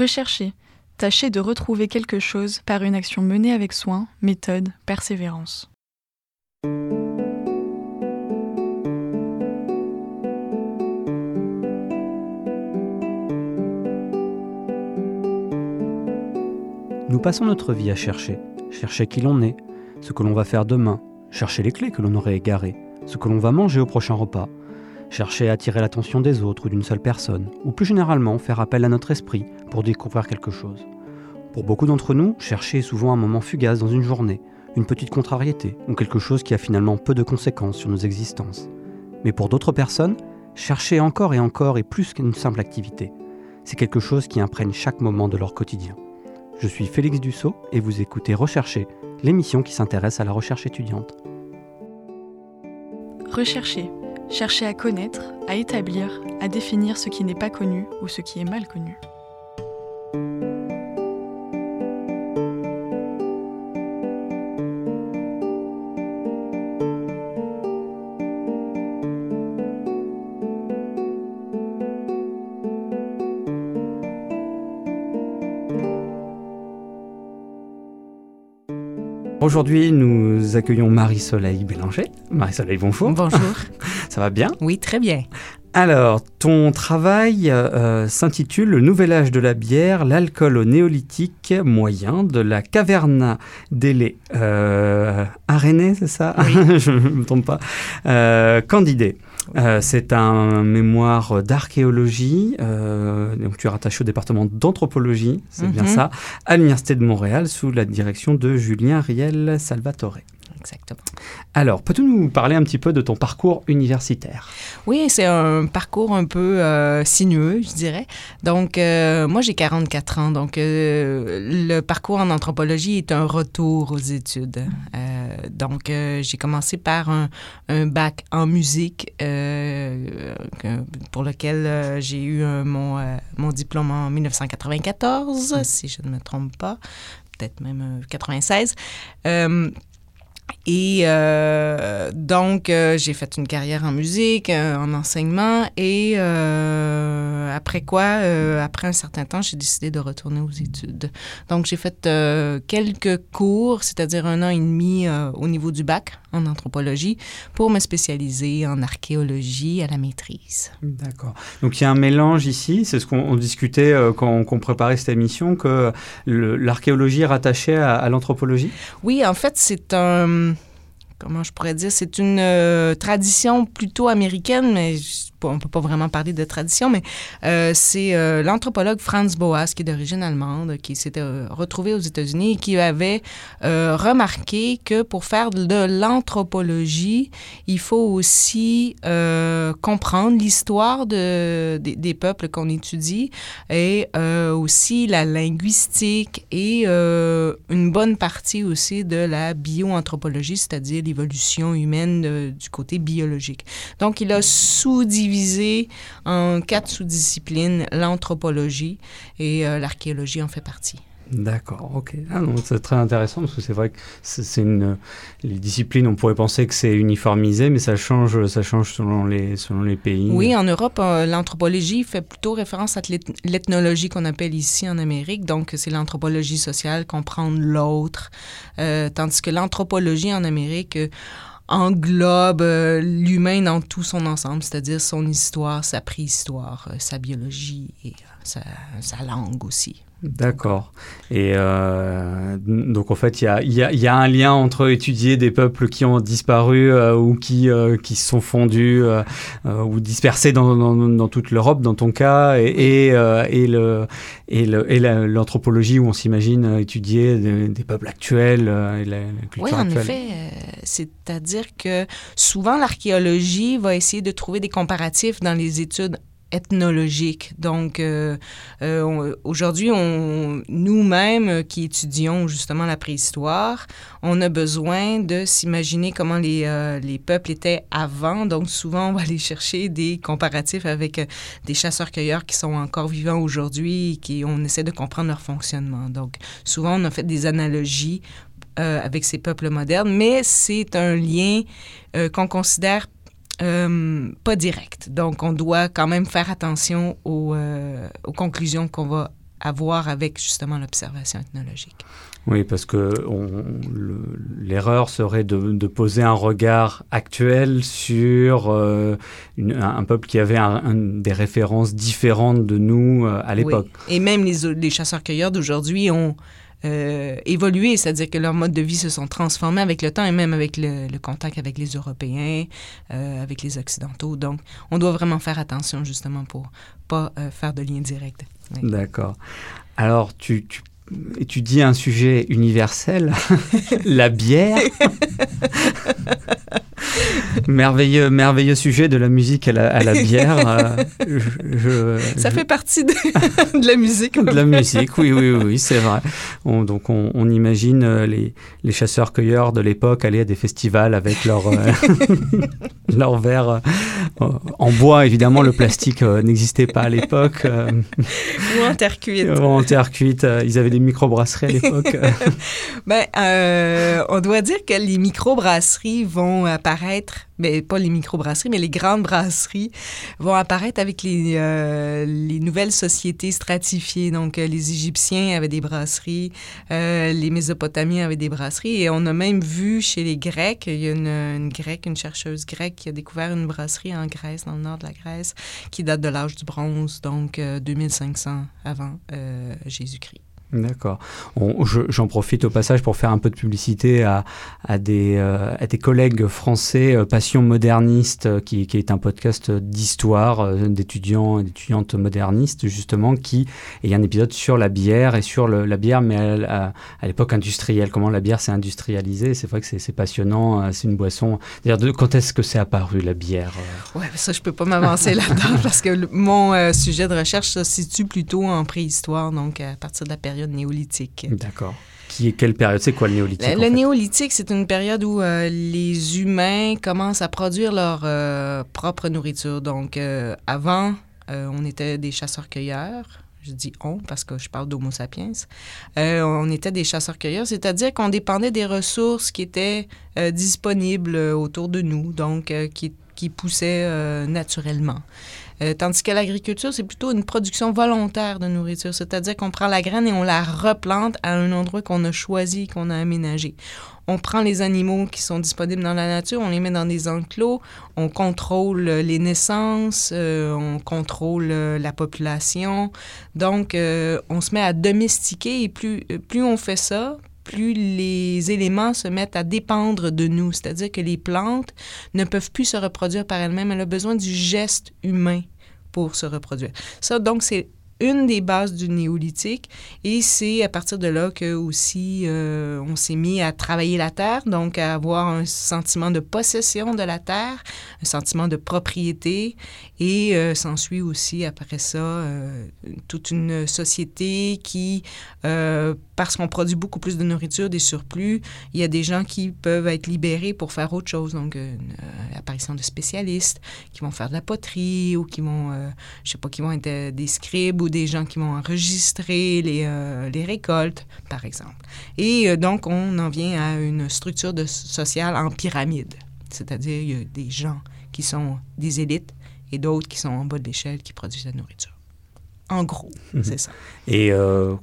Recherchez. Tâchez de retrouver quelque chose par une action menée avec soin, méthode, persévérance. Nous passons notre vie à chercher, chercher qui l'on est, ce que l'on va faire demain, chercher les clés que l'on aurait égarées, ce que l'on va manger au prochain repas, chercher à attirer l'attention des autres ou d'une seule personne, ou plus généralement faire appel à notre esprit pour découvrir quelque chose. Pour beaucoup d'entre nous, chercher est souvent un moment fugace dans une journée, une petite contrariété ou quelque chose qui a finalement peu de conséquences sur nos existences. Mais pour d'autres personnes, chercher encore et encore est plus qu'une simple activité. C'est quelque chose qui imprègne chaque moment de leur quotidien. Je suis Félix Dussault et vous écoutez Rechercher, l'émission qui s'intéresse à la recherche étudiante. Rechercher. Chercher à connaître, à établir, à définir ce qui n'est pas connu ou ce qui est mal connu. Aujourd'hui, nous accueillons Marie-Soleil Bélanger. Marie-Soleil, bonjour. Bonjour. Ça va bien? Oui, très bien. Alors, ton travail euh, s'intitule Le nouvel âge de la bière, l'alcool au néolithique moyen de la caverne des euh, Arénée, c'est ça? Oui. Je ne me trompe pas. Euh, Candidé. Euh, c'est un mémoire d'archéologie, euh, donc tu es rattaché au département d'anthropologie, c'est bien Mhm. ça, à l'Université de Montréal sous la direction de Julien Riel Salvatore. Exactement. Alors, peux-tu nous parler un petit peu de ton parcours universitaire? Oui, c'est un parcours un peu euh, sinueux, je dirais. Donc, euh, moi, j'ai 44 ans. Donc, euh, le parcours en anthropologie est un retour aux études. Donc, j'ai commencé par un, un bac en musique que- pour lequel j'ai eu mon, mon diplôme en 1994, si je ne me trompe pas. Peut-être même euh, 96. Euh, Et euh, donc, euh, j'ai fait une carrière en musique, euh, en enseignement, et après quoi, après un certain temps, j'ai décidé de retourner aux études. Donc, j'ai fait quelques cours, c'est-à-dire un an et demi au niveau du bac en anthropologie, pour me spécialiser en archéologie à la maîtrise. D'accord. Donc il y a un mélange ici, c'est ce qu'on on discutait quand, on préparait cette émission, que l'archéologie est rattachée à, à l'anthropologie? Oui, en fait, c'est un. Comment je pourrais dire? C'est une euh, tradition plutôt américaine, mais je- on ne peut pas vraiment parler de tradition, mais euh, c'est euh, l'anthropologue Franz Boas, qui est d'origine allemande, qui s'était euh, retrouvé aux États-Unis et qui avait remarqué que pour faire de l'anthropologie, il faut aussi comprendre l'histoire de, des, peuples qu'on étudie et aussi la linguistique et une bonne partie aussi de la bioanthropologie, c'est-à-dire l'évolution humaine du côté biologique. Donc, il a sous-divisé en quatre sous-disciplines l'anthropologie et euh, l'archéologie en fait partie. D'accord, ok. Ah c'est très intéressant parce que c'est vrai que c'est une. Les disciplines, on pourrait penser que c'est uniformisé, mais ça change, ça change selon les, selon les pays. Oui, en Europe, euh, l'anthropologie fait plutôt référence à l'eth- l'ethnologie qu'on appelle ici en Amérique. Donc, c'est l'anthropologie sociale, comprendre l'autre. Euh, tandis que l'anthropologie en Amérique englobe euh, l'humain dans tout son ensemble, c'est-à-dire son histoire, sa préhistoire, euh, sa biologie et euh, sa, sa langue aussi. D'accord. Et euh, donc en fait, il y a, il y a- il y a un lien entre étudier des peuples qui ont disparu euh, ou qui, euh, qui se sont fondus euh, ou dispersés dans, dans, dans toute l'Europe, dans ton cas, et, et, et le, et le- et la- l'anthropologie où on s'imagine étudier des, des peuples actuels et la, la culture Oui, en actuelle. effet. C'est-à-dire que souvent, l'archéologie va essayer de trouver des comparatifs dans les études ethnologiques. Donc, euh, euh, aujourd'hui, nous-mêmes euh, qui étudions justement la préhistoire, on a besoin de s'imaginer comment les, les peuples étaient avant. Donc, souvent, on va aller chercher des comparatifs avec des chasseurs-cueilleurs qui sont encore vivants aujourd'hui et qui on essaie de comprendre leur fonctionnement. Donc, souvent, on a fait des analogies avec ces peuples modernes, mais c'est un lien qu'on considère euh, pas direct. Donc, on doit quand même faire attention aux, euh, aux conclusions qu'on va à voir avec justement l'observation ethnologique. Oui, parce que l'erreur serait de, de, poser un regard actuel sur euh, une, un, peuple qui avait un, des références différentes de nous euh, à l'époque. Oui. Et même les, les chasseurs-cueilleurs d'aujourd'hui ont euh, évolué, c'est-à-dire que leurs modes de vie se sont transformés avec le temps et même avec le, le contact avec les Européens, euh, avec les Occidentaux. Donc, on doit vraiment faire attention justement pour pas euh, faire de lien direct. Oui. D'accord. Alors, tu, tu étudies un sujet universel, la bière. merveilleux, merveilleux sujet de la musique à la, à la bière. Euh, je, je, ça fait partie de, de la musique. De la musique, oui, oui, oui, c'est vrai. On, donc on, on imagine euh, les, les chasseurs-cueilleurs de l'époque aller à des festivals avec leur, euh, leur verre euh, en bois. Évidemment, le plastique n'existait pas à l'époque. Ou en terre cuite. Ou en terre cuite. ils avaient des microbrasseries à l'époque. ben, on doit dire que les microbrasseries vont apparaître mais pas les microbrasseries, mais les grandes brasseries vont apparaître avec les, euh, les nouvelles sociétés stratifiées. Donc, euh, les Égyptiens avaient des brasseries, euh, les Mésopotamiens avaient des brasseries, et on a même vu chez les Grecs, il y a une, une grecque, une chercheuse grecque qui a découvert une brasserie en Grèce, dans le nord de la Grèce, qui date de l'âge du bronze, donc 2500 avant Jésus-Christ. D'accord. J'en profite au passage pour faire un peu de publicité à, euh, des collègues français euh, Passion moderniste, euh, qui, est un podcast d'histoire d'étudiants et d'étudiantes modernistes, justement, qui il a un épisode sur la bière et sur la bière, mais à, l'époque industrielle, comment la bière s'est industrialisée? C'est vrai que c'est passionnant, c'est une boisson. Quand est-ce que c'est apparu la bière Ouais, ça, je peux pas m'avancer là-dedans parce que mon sujet de recherche se situe plutôt en préhistoire, donc à partir de la période néolithique. D'accord. Qui est quelle période? C'est quoi le néolithique Le, le néolithique, c'est une période où euh, les humains commencent à produire leur euh, propre nourriture. Donc, euh, avant, on était des chasseurs-cueilleurs. Je dis on parce que je parle d'Homo sapiens. on était des chasseurs-cueilleurs, c'est-à-dire qu'on dépendait des ressources qui étaient disponibles autour de nous, donc qui, qui poussaient naturellement. Euh, tandis que l'agriculture, c'est plutôt une production volontaire de nourriture, c'est-à-dire qu'on prend la graine et on la replante à un endroit qu'on a choisi, qu'on a aménagé. On prend les animaux qui sont disponibles dans la nature, on les met dans des enclos, on contrôle les naissances, euh, on contrôle euh, la population. Donc, euh, on se met à domestiquer et plus, plus on fait ça, plus les éléments se mettent à dépendre de nous, c'est-à-dire que les plantes ne peuvent plus se reproduire par elles-mêmes, elles ont besoin du geste humain pour se reproduire. Ça, donc, c'est une des bases du néolithique. Et c'est à partir de là que aussi euh, on s'est mis à travailler la terre, donc à avoir un sentiment de possession de la terre, un sentiment de propriété. Et euh, s'ensuit aussi après ça euh, toute une société qui, parce qu'on produit beaucoup plus de nourriture, des surplus, il y a des gens qui peuvent être libérés pour faire autre chose, donc l'apparition de spécialistes qui vont faire de la poterie ou qui vont, je sais pas, qui vont être des scribes ou des gens qui vont enregistrer les, euh, les récoltes, par exemple. Et euh, donc, on en vient à une structure de, sociale en pyramide, c'est-à-dire il y a des gens qui sont des élites et d'autres qui sont en bas de l'échelle qui produisent la nourriture. En gros, mmh. c'est ça. Et euh,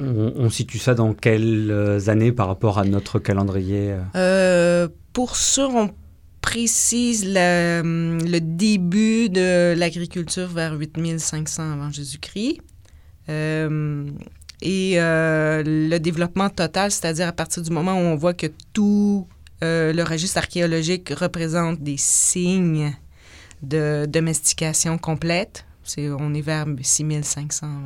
on, situe ça dans quelles années par rapport à notre calendrier euh, Pour sûr, on précise le, le début de l'agriculture vers 8500 avant Jésus-Christ. Euh, et euh, le développement total, c'est-à-dire à partir du moment où on voit que tout euh, le registre archéologique représente des signes de domestication complète, on est vers 6500 avant,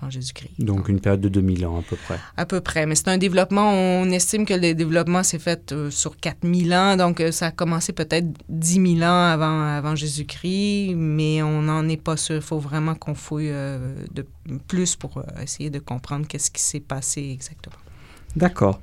avant Jésus-Christ. Donc une période de 2000 ans à peu près. À peu près. Mais c'est un développement, on estime que le développement s'est fait euh, sur 4000 ans. Donc euh, ça a commencé peut-être 10 000 ans avant, avant Jésus-Christ, mais on n'en est pas sûr. Il faut vraiment qu'on fouille euh, de plus pour essayer de comprendre qu'est-ce qui s'est passé exactement. D'accord.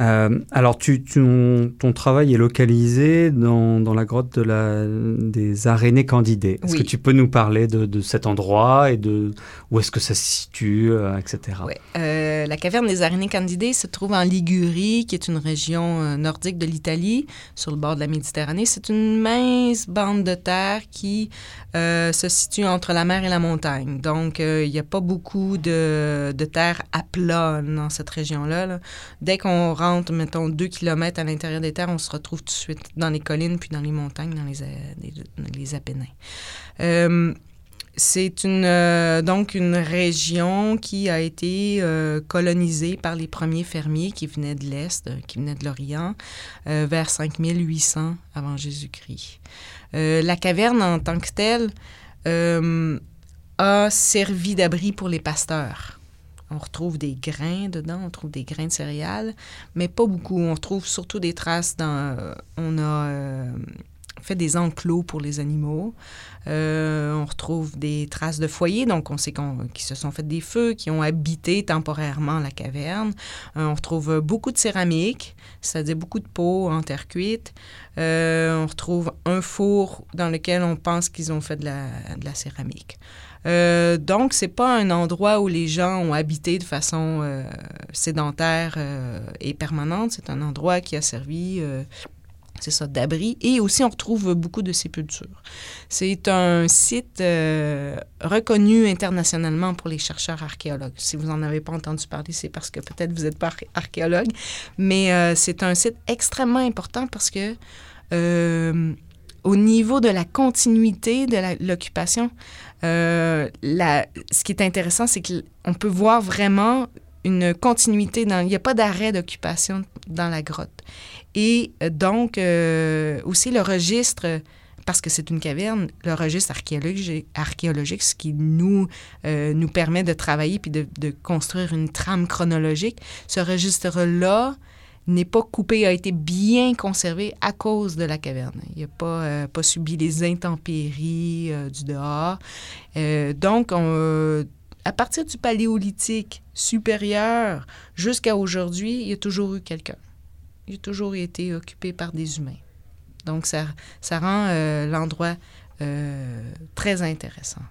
Euh, alors, tu, ton, travail est localisé dans, dans la grotte de la, des Arénées Candidées. Est-ce que tu peux nous parler de, de, cet endroit et de où est-ce que ça se situe, euh, etc. Euh, la caverne des Arénées Candidées se trouve en Ligurie, qui est une région nordique de l'Italie, sur le bord de la Méditerranée. C'est une mince bande de terre qui se situe entre la mer et la montagne. Donc, il n'y a pas beaucoup de, de, terre à plat dans cette région-là. Là. Dès qu'on rentre, mettons, deux kilomètres à l'intérieur des terres, on se retrouve tout de suite dans les collines, puis dans les montagnes, dans les, euh, Apennins. Euh, c'est euh, donc une région qui a été colonisée par les premiers fermiers qui venaient de l'Est, qui venaient de l'Orient, vers 5800 avant Jésus-Christ. la caverne en tant que telle a servi d'abri pour les pasteurs. On retrouve des grains dedans, on trouve des grains de céréales, mais pas beaucoup. On trouve surtout des traces dans... Euh, on a euh, fait des enclos pour les animaux. Euh, on retrouve des traces de foyers, donc on sait qu'ils se sont fait des feux, qui ont habité temporairement la caverne. on retrouve beaucoup de céramique, c'est-à-dire beaucoup de pots en terre cuite. on retrouve un four dans lequel on pense qu'ils ont fait de la céramique. Euh, donc, c'est pas un endroit où les gens ont habité de façon euh, sédentaire euh, et permanente. C'est un endroit qui a servi, c'est ça, d'abri. Et aussi, on retrouve beaucoup de sépultures. C'est un site reconnu internationalement pour les chercheurs archéologues. Si vous n'en avez pas entendu parler, c'est parce que peut-être vous n'êtes pas archéologue. Mais c'est un site extrêmement important parce que au niveau de la continuité de l'occupation, euh, ce qui est intéressant, c'est qu'on peut voir vraiment une continuité. Il n'y a pas d'arrêt d'occupation dans la grotte. Et euh, donc, euh, aussi le registre, parce que c'est une caverne, le registre archéologique, archéologique ce qui nous, nous permet de travailler puis de, construire une trame chronologique, ce registre-là n'est pas coupé, a été bien conservé à cause de la caverne. Il n'a pas, euh, pas subi les intempéries euh, du dehors. Euh, donc, à partir du paléolithique supérieur jusqu'à aujourd'hui, il y a toujours eu quelqu'un. Il a toujours été occupé par des humains. Donc, ça, ça rend l'endroit très intéressant.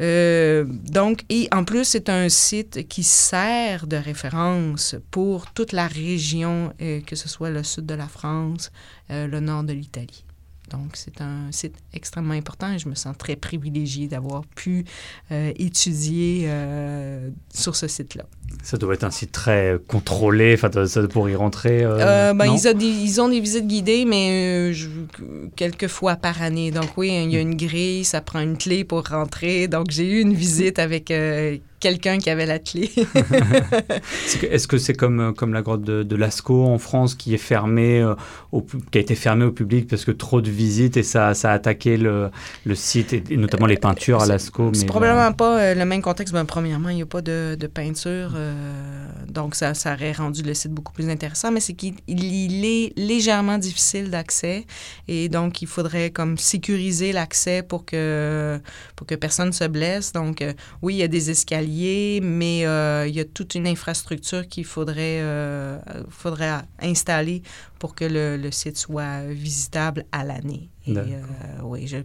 Euh, donc, et en plus, c'est un site qui sert de référence pour toute la région, euh, que ce soit le sud de la France, euh, le nord de l'Italie. Donc, c'est un site extrêmement important et je me sens très privilégiée d'avoir pu étudier sur ce site-là. Ça doit être un site très contrôlé, pour y rentrer. Ben, ils, ont des, ils, ont des, visites guidées, mais quelques fois par année. Donc oui, il y a une grille, ça prend une clé pour rentrer. Donc j'ai eu une visite avec euh, quelqu'un qui avait la clé. Est-ce que c'est comme, euh, comme la grotte de, Lascaux en France qui est fermée, euh, au, qui a été fermée au public parce que trop de visites et ça, ça a attaqué le, le site et, notamment les peintures à Lascaux? C'est probablement pas le même contexte. Ben, premièrement, il n'y a pas de, de peinture, donc ça, ça aurait rendu le site beaucoup plus intéressant, mais c'est qu'il est légèrement difficile d'accès et donc il faudrait comme sécuriser l'accès pour que, pour que personne se blesse. Donc oui, il y a des escaliers mais euh, il y a toute une infrastructure qu'il faudrait, euh, faudrait installer pour que le, site soit visitable à l'année. Et, euh, oui, je ne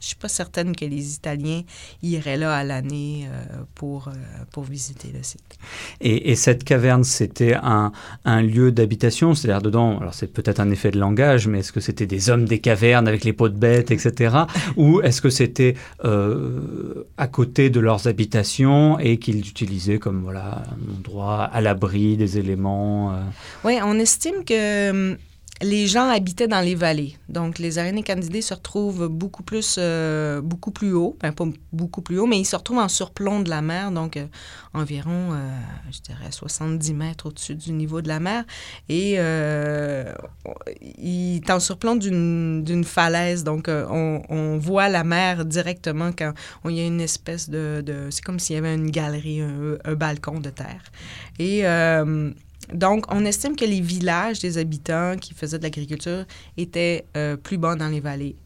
suis pas certaine que les Italiens iraient là à l'année pour, pour visiter le site. Et, cette caverne, c'était un, un, lieu d'habitation, c'est-à-dire dedans, alors c'est peut-être un effet de langage, mais est-ce que c'était des hommes des cavernes avec les peaux de bêtes, etc. ou est-ce que c'était à côté de leurs habitations et qu'ils utilisaient comme voilà, un endroit à l'abri des éléments Oui, on estime que Hum, les gens habitaient dans les vallées. Donc, les araignées candidées se retrouvent beaucoup plus, euh, beaucoup plus haut. Enfin, pas beaucoup plus haut, mais ils se retrouvent en surplomb de la mer, donc euh, environ, euh, je dirais, 70 mètres au-dessus du niveau de la mer. Et il est en surplomb d'une falaise, donc on, voit la mer directement quand il y a une espèce de... c'est comme s'il y avait une galerie, un, un, balcon de terre. Et donc, on estime que les villages des habitants qui faisaient de l'agriculture étaient euh, plus bas dans les vallées.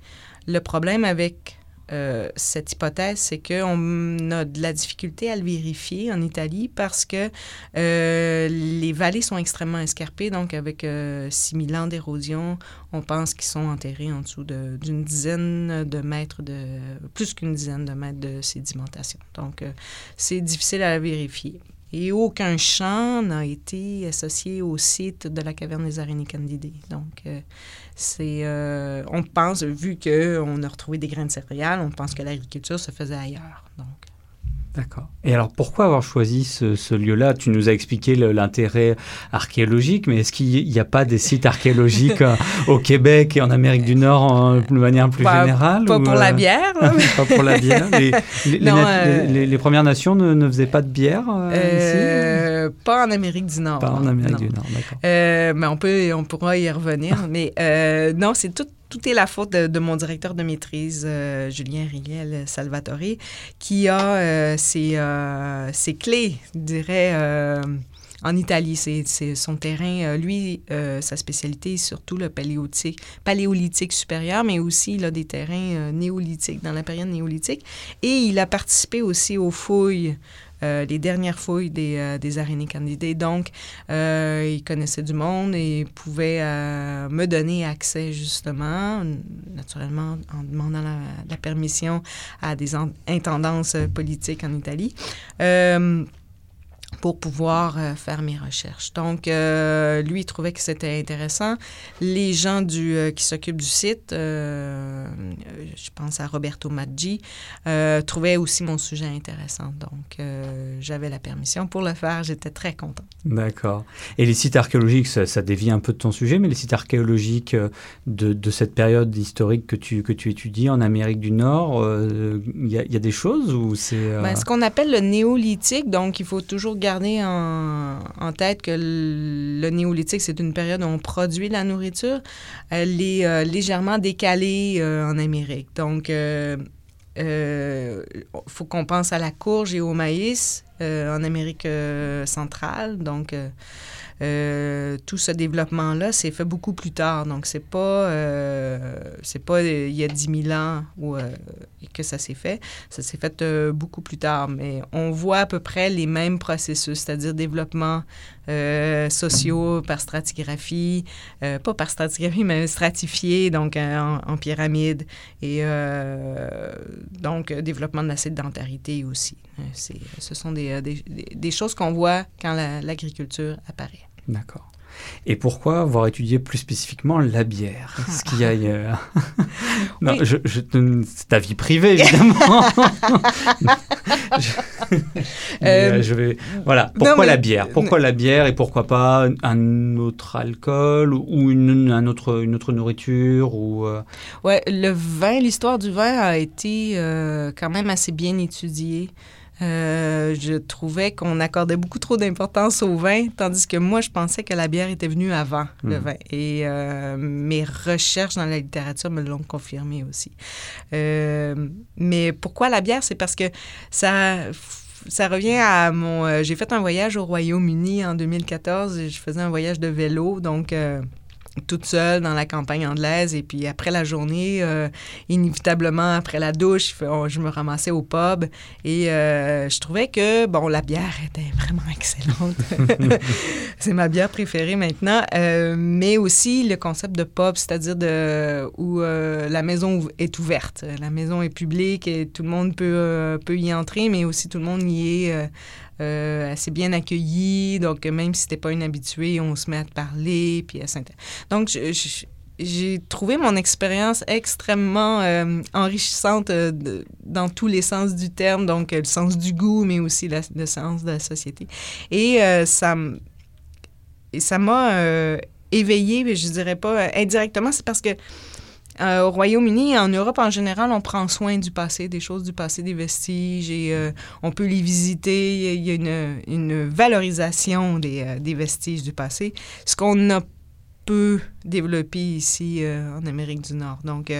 Le problème avec euh, cette hypothèse, c'est qu'on a de la difficulté à le vérifier en Italie parce que euh, les vallées sont extrêmement escarpées, donc avec 6000 ans d'érosion, on pense qu'ils sont enterrés en dessous d'une dizaine de mètres, de plus qu'une dizaine de mètres de sédimentation. Donc, c'est difficile à vérifier. Et aucun champ n'a été associé au site de la caverne des araignées candidées. Donc, euh, c'est, euh, on pense, vu qu'on a retrouvé des grains de céréales, on pense que l'agriculture se faisait ailleurs. D'accord. Et alors pourquoi avoir choisi ce, lieu-là? Tu nous as expliqué l'intérêt archéologique, mais est-ce qu'il n'y a pas des sites archéologiques euh, au Québec et en Amérique du Nord de manière plus générale Pas pour la bière. pas pour la bière. Les, Premières Nations ne, faisaient pas de bière euh, ici? Pas en Amérique du Nord. Pas en Amérique du Nord, d'accord. mais on, peut, on pourra y revenir. mais non, c'est tout tout est la faute de, mon directeur de maîtrise, euh, Julien Riel Salvatore, qui a euh, euh, ses, clés, je dirais, en Italie. C'est son terrain. lui, sa spécialité est surtout le paléolithique, paléolithique supérieur, mais aussi il a des terrains néolithiques, dans la période néolithique. Et il a participé aussi aux fouilles les dernières fouilles des, euh, des araignées candidées. Donc, euh, il connaissait du monde et pouvait me donner accès justement, naturellement en demandant la, la permission à des intendances politiques en Italie pour pouvoir euh, faire mes recherches. Donc, euh, lui, il trouvait que c'était intéressant. Les gens du, euh, qui s'occupent du site, je pense à Roberto Maggi, trouvaient aussi mon sujet intéressant. Donc, j'avais la permission pour le faire. J'étais très contente. D'accord. Et les sites archéologiques, ça, dévie un peu de ton sujet, mais les sites archéologiques de, de cette période historique que tu, que tu étudies en Amérique du Nord, il y, y, a des choses ou c'est... Ben, ce qu'on appelle le néolithique, donc il faut toujours garder en, tête que le, néolithique, c'est une période où on produit la nourriture. Elle est euh, légèrement décalée euh, en Amérique. Donc, il euh, faut qu'on pense à la courge et au maïs en Amérique centrale. Donc, euh, tout ce développement-là s'est fait beaucoup plus tard. Donc, c'est pas, euh, pas euh, il y a 10 000 ans où, que ça s'est fait. Ça s'est fait beaucoup plus tard. Mais on voit à peu près les mêmes processus, c'est-à-dire développement sociaux par stratigraphie, pas par stratigraphie, mais stratifié, donc en, pyramide. Et donc, développement de la sédentarité aussi. ce sont des, des choses qu'on voit quand l'agriculture apparaît. D'accord. Et pourquoi avoir étudié plus spécifiquement la bière? Ce qu'il y a ailleurs Non, je, c'est ta vie privée, évidemment. Euh, je, vais, voilà. Pourquoi la bière? Pourquoi la bière et pourquoi pas un autre alcool ou une, un autre, une autre nourriture ou euh? Ouais, le vin, l'histoire du vin a été euh, quand même assez bien étudiée. Euh, je trouvais qu'on accordait beaucoup trop d'importance au vin, tandis que moi, je pensais que la bière était venue avant le hmm. vin. Et euh, mes recherches dans la littérature me l'ont confirmé aussi. Euh, mais pourquoi la bière? C'est parce que ça ça revient à mon... j'ai fait un voyage au Royaume-Uni en 2014 et je faisais un voyage de vélo, donc toute seule dans la campagne anglaise. Et puis après la journée, euh, inévitablement après la douche, je me ramassais au pub et euh, je trouvais que, bon, la bière était vraiment excellente. C'est ma bière préférée maintenant. Euh, mais aussi le concept de pub, c'est-à-dire de, où la maison est ouverte. La maison est publique et tout le monde peut, peut y entrer, mais aussi tout le monde y est euh, assez bien accueilli. Donc, même si c'était pas une habituée, on se met à te parler, puis à Donc, j'ai trouvé mon expérience extrêmement euh, enrichissante euh, dans tous les sens du terme, donc le sens du goût, mais aussi le sens de la société. Et ça ça m'a éveillé, je dirais pas indirectement, c'est parce que euh, au Royaume-Uni et en Europe en général, on prend soin du passé, des choses du passé, des vestiges, et euh, on peut les visiter. Il y a une, une valorisation des, euh, des, vestiges du passé, ce qu'on a peu développé ici en Amérique du Nord. Donc,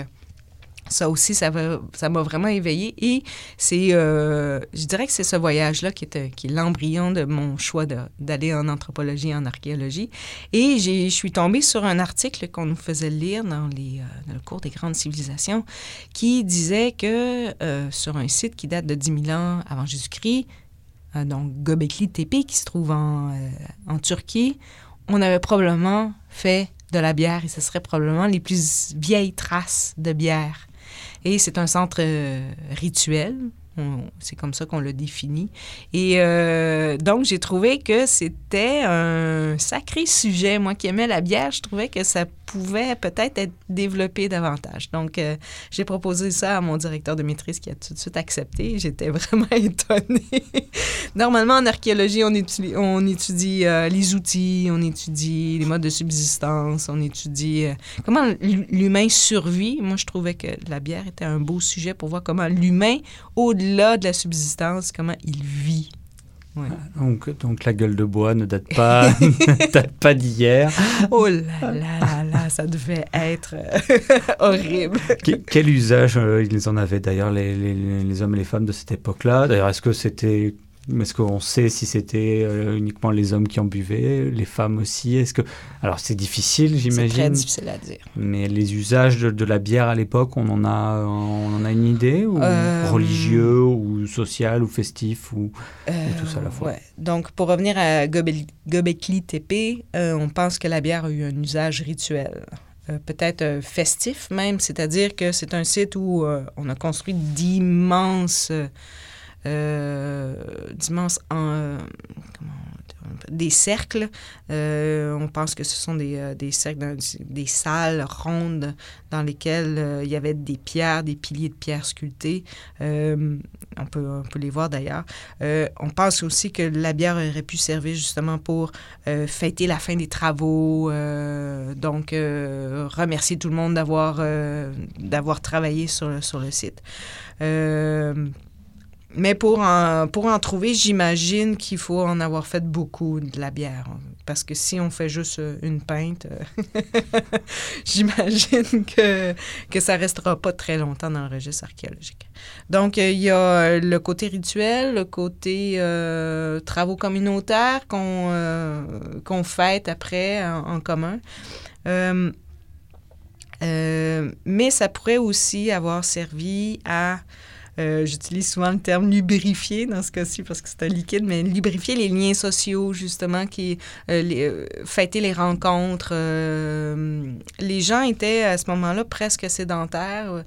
ça aussi, ça m'a ça vraiment éveillé. Et c'est, euh, je dirais que c'est ce voyage-là qui est, est l'embryon de mon choix d'aller en anthropologie et en archéologie. Et je suis tombée sur un article qu'on nous faisait lire dans, euh, le cours des grandes civilisations qui disait que euh, sur un site qui date de 10 000 ans avant Jésus-Christ, donc Göbekli Tepe, qui se trouve en Turquie, on avait probablement fait de la bière et ce serait probablement les plus vieilles traces de bière et c'est un centre euh, rituel c'est comme ça qu'on le définit. Et euh, donc, j'ai trouvé que c'était un sacré sujet. Moi qui aimais la bière, je trouvais que ça pouvait peut-être être développé davantage. Donc, euh, j'ai proposé ça à mon directeur de maîtrise qui a tout de suite accepté. J'étais vraiment étonnée. Normalement, en archéologie, on étudie, on étudie euh, les outils, on étudie les modes de subsistance, on étudie comment l'humain survit. Moi, je trouvais que la bière était un beau sujet pour voir comment l'humain, au-delà au-delà de la subsistance, comment il vit. Donc, donc la gueule de bois ne date pas, date pas d'hier. Oh là là là ça devait être euh, horrible. Quel, usage euh, ils en avaient d'ailleurs les, les, les, hommes et les femmes de cette époque-là? D'ailleurs, est-ce que c'était est-ce qu'on sait si c'était euh, uniquement les hommes qui en buvaient, les femmes aussi? Est-ce que alors c'est difficile, j'imagine. C'est très difficile à dire. Mais les usages de, la bière à l'époque, on en a, on en a une idée? Ou euh, religieux ou social ou festif ou, tout ça à la fois? Ouais. Donc pour revenir à Göbekli Tepe, euh, on pense que la bière a eu un usage rituel. peut-être festif même, c'est-à-dire que c'est un site où on a construit d'immenses euh, d'immenses des cercles. Euh, on pense que ce sont des, euh, cercles, des salles rondes dans lesquelles il y avait des pierres, des piliers de pierres sculptés. on, peut, les voir d'ailleurs. on pense aussi que la bière aurait pu servir justement pour fêter la fin des travaux, donc remercier tout le monde d'avoir travaillé sur le site. Mais pour en, pour en trouver, j'imagine qu'il faut en avoir fait beaucoup de la bière. Parce que si on fait juste une pinte, euh, j'imagine que, que ça restera pas très longtemps dans le registre archéologique. Donc, euh, il y a le côté rituel, le côté euh, travaux communautaires qu'on qu'on fête après en, commun. mais ça pourrait aussi avoir servi à euh, j'utilise souvent le terme lubrifier dans ce cas-ci parce que c'est un liquide, mais lubrifier les liens sociaux, justement, qui euh, les, euh, fêter les rencontres. les gens étaient à ce moment-là presque sédentaires.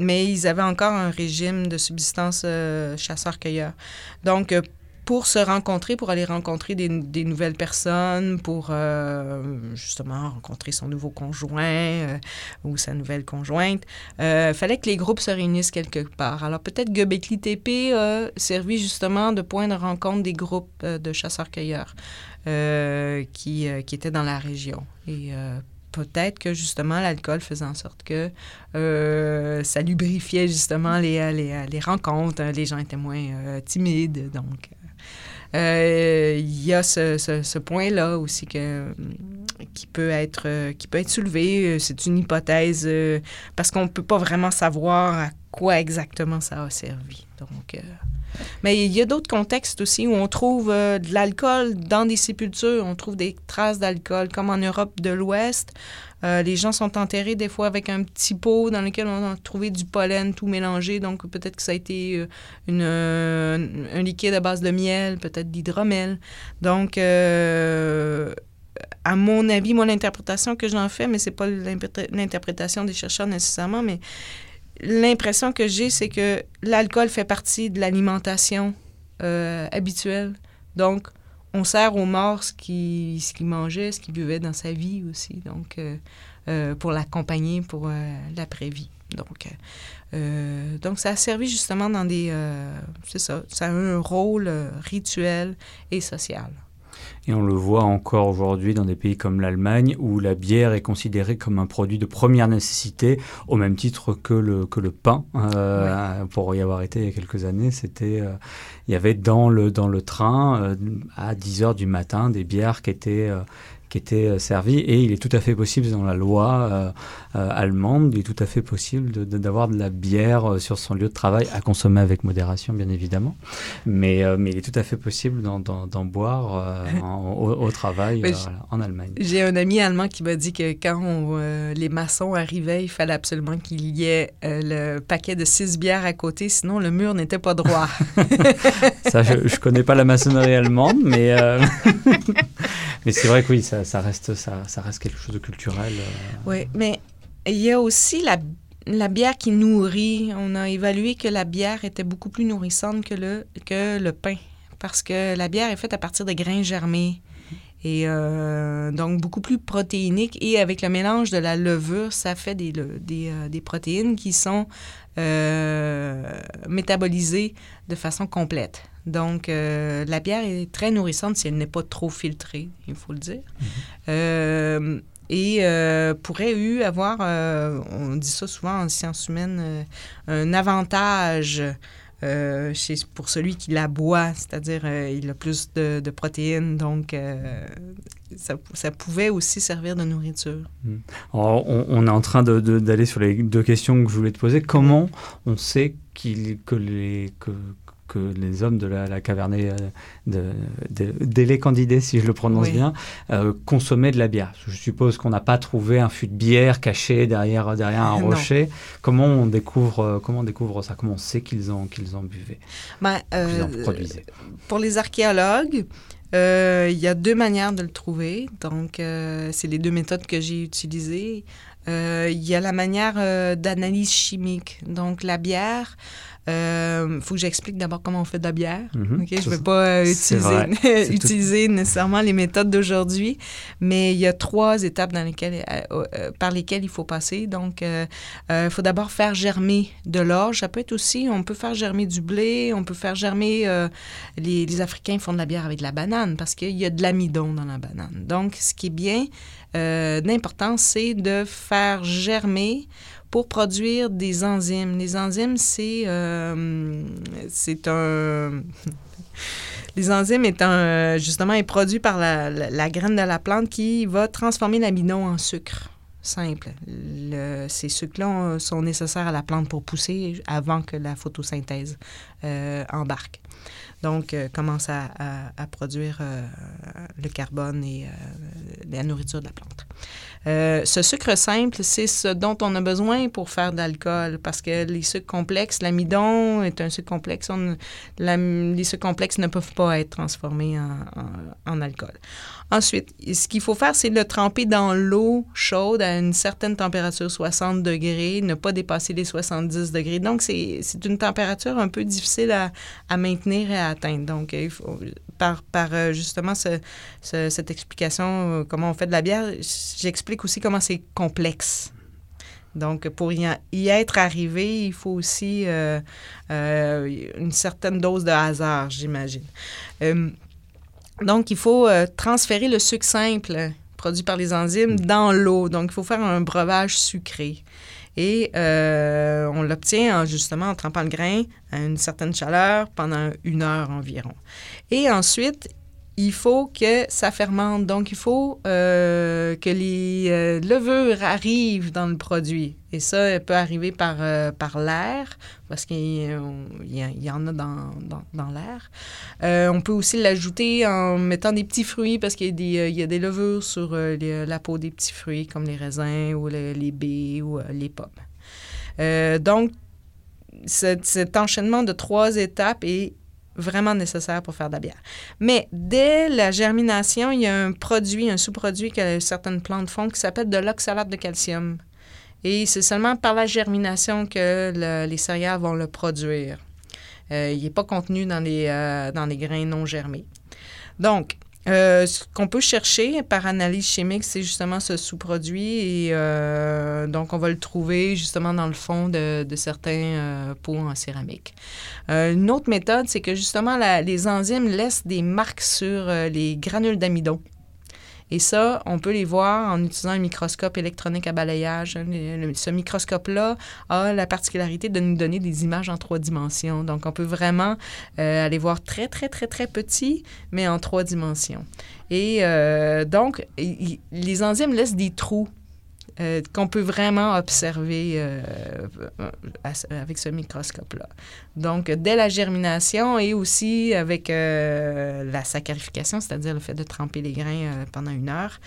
mais ils avaient encore un régime de subsistance chasseur-cueilleur. Donc, pour se rencontrer, pour aller rencontrer des, nouvelles personnes, pour euh, justement rencontrer son nouveau conjoint euh, ou sa nouvelle conjointe. Il euh, fallait que les groupes se réunissent quelque part. Alors peut-être Göbekli Tepe a servi justement de point de rencontre des groupes de chasseurs-cueilleurs qui, étaient dans la région. Et peut-être que justement l'alcool faisait en sorte que ça lubrifiait justement les, les, rencontres. Les gens étaient moins timides, donc il y a ce, ce, point-là aussi que, qui, peut être, qui peut être soulevé. C'est une hypothèse parce qu'on ne peut pas vraiment savoir à quoi exactement ça a servi. Donc, euh, mais il y a d'autres contextes aussi où on trouve euh, de l'alcool dans des sépultures, on trouve des traces d'alcool, comme en Europe de l'Ouest. Euh, les gens sont enterrés des fois avec un petit pot dans lequel on a trouvé du pollen tout mélangé. Donc peut-être que ça a été euh, une, un liquide à base de miel, peut-être d'hydromel. Donc à mon avis, moi, l'interprétation que j'en fais, mais c'est pas l'interprétation des chercheurs nécessairement, mais l'impression que j'ai, c'est que l'alcool fait partie de l'alimentation euh, habituelle. Donc, on sert aux morts ce qu'il ce mangeait, ce qu'il buvait dans sa vie aussi, donc euh, euh, pour l'accompagner pour l'après-vie. Donc, donc, ça a servi justement dans des... c'est ça, ça a un rôle rituel et social. Et on le voit encore aujourd'hui dans des pays comme l'Allemagne où la bière est considérée comme un produit de première nécessité au même titre que le, que le pain. Euh, pour y avoir été il y a quelques années, c'était euh, il y avait dans le, dans le train euh, à 10 heures du matin des bières qui étaient qui était servi et il est tout à fait possible dans la loi allemande, il est tout à fait possible d'avoir de, la bière sur son lieu de travail à consommer avec modération bien évidemment, mais, mais il est tout à fait possible d'en boire au, travail en Allemagne. J'ai un ami allemand qui m'a dit que quand les maçons arrivaient, il fallait absolument qu'il y ait le paquet de six bières à côté, sinon le mur n'était pas droit. ça, je ne connais pas la maçonnerie allemande, mais, euh, mais c'est vrai que oui, ça, ça, reste, ça, reste quelque chose de culturel. Euh. Oui, mais il y a aussi la, bière qui nourrit. On a évalué que la bière était beaucoup plus nourrissante que le, pain, parce que la bière est faite à partir de grains germés. Et euh, donc, beaucoup plus protéinique. Et avec le mélange de la levure, ça fait des, des protéines qui sont euh, métabolisée de façon complète. Donc, euh, la bière est très nourrissante si elle n'est pas trop filtrée, il faut le dire. Mhm. Euh, et pourrait eu avoir, on dit ça souvent en sciences humaines, un avantage chez, pour celui qui la boit, c'est-à-dire il a plus de, de protéines, donc ça, pouvait aussi servir de nourriture. Hmm. on, est en train d'aller sur les deux questions que je voulais te poser. Comment on sait que, les, que, que les hommes de la, caverne euh, de, candidés, si je le prononce bien, euh, consommaient de la bière Je suppose qu'on n'a pas trouvé un fût de bière caché derrière, derrière un rocher. Comment on, découvre, comment on découvre ça? Comment on sait qu'ils ont, qu'ils ont buvé? Ben, euh, Pour les archéologues, euh, il y a deux manières de le trouver. Donc, euh, c'est les deux méthodes que j'ai utilisées. Euh, il y a la manière d'analyse chimique. Donc, la bière, il euh, faut que j'explique d'abord comment on fait de la bière. Mhm. Je ne vais pas euh, utiliser, nécessairement les méthodes d'aujourd'hui, mais il y a trois étapes dans lesquelles, euh, par lesquelles il faut passer. Donc, il faut d'abord faire germer de l'orge. Ça peut être aussi, on peut faire germer du blé, on peut faire germer, les, les, Africains font de la bière avec de la banane parce qu'il y a de l'amidon dans la banane. Donc, ce qui est bien d'important, c'est de faire germer pour produire des enzymes. Les enzymes, c'est euh, c'est un... Les enzymes étant euh, justement est produit par la, la, graine de la plante qui va transformer l'amidon en sucre simple. ces sucres-là sont nécessaires à la plante pour pousser avant que la photosynthèse euh, embarque. Donc, commence à, à, produire le carbone et la nourriture de la plante. Euh, ce sucre simple, c'est ce dont on a besoin pour faire de l'alcool, parce que les sucres complexes, l'amidon est un sucre complexe, les sucres complexes ne peuvent pas être transformés en, alcool. Ensuite, ce qu'il faut faire, c'est le tremper dans l'eau chaude à une certaine température, 60 degrés, ne pas dépasser les 70 degrés. Donc, c'est une température un peu difficile à, à maintenir et à atteindre. Donc, il faut, par, par euh, justement cette explication, euh, comment on fait de la bière, j'explique aussi comment c'est complexe. Donc, pour y, être arrivé, il faut aussi euh, une certaine dose de hasard, j'imagine. Donc, il faut transférer le sucre simple produit par les enzymes dans l'eau. Donc, il faut faire un breuvage sucré. Et euh, on l'obtient justement en trempant le grain à une certaine chaleur pendant une heure environ. Et ensuite, il faut que ça fermente. Donc, il faut euh, que les euh, levures arrivent dans le produit. Et ça, elle peut arriver par, euh, l'air, parce qu'il y, en a dans, l'air. on peut aussi l'ajouter en mettant des petits fruits, parce qu'il y, y, a des levures sur la peau des petits fruits, comme les raisins ou les baies ou les pommes. donc, cet enchaînement de trois étapes est vraiment nécessaire pour faire de la bière. Mais dès la germination, il y a un produit, un sous-produit que certaines plantes font qui s'appelle de l'oxalate de calcium. Et c'est seulement par la germination que les céréales vont le produire. Euh, il n'est pas contenu euh, dans les grains non germés. Donc, euh, ce qu'on peut chercher par analyse chimique, c'est justement ce sous-produit. Et euh, donc, on va le trouver justement dans le fond de, certains euh, pots en céramique. une autre méthode, c'est que justement, les enzymes laissent des marques sur les granules d'amidon. Et ça, on peut les voir en utilisant un microscope électronique à balayage. Ce microscope-là a la particularité de nous donner des images en trois dimensions. Donc, on peut vraiment euh, aller voir très, très, très, très petit, mais en trois dimensions. Et euh, donc, les enzymes laissent des trous euh, qu'on peut vraiment observer euh, avec ce microscope-là. Donc, dès la germination et aussi avec euh, la saccharification, c'est-à-dire le fait de tremper les grains pendant une heure,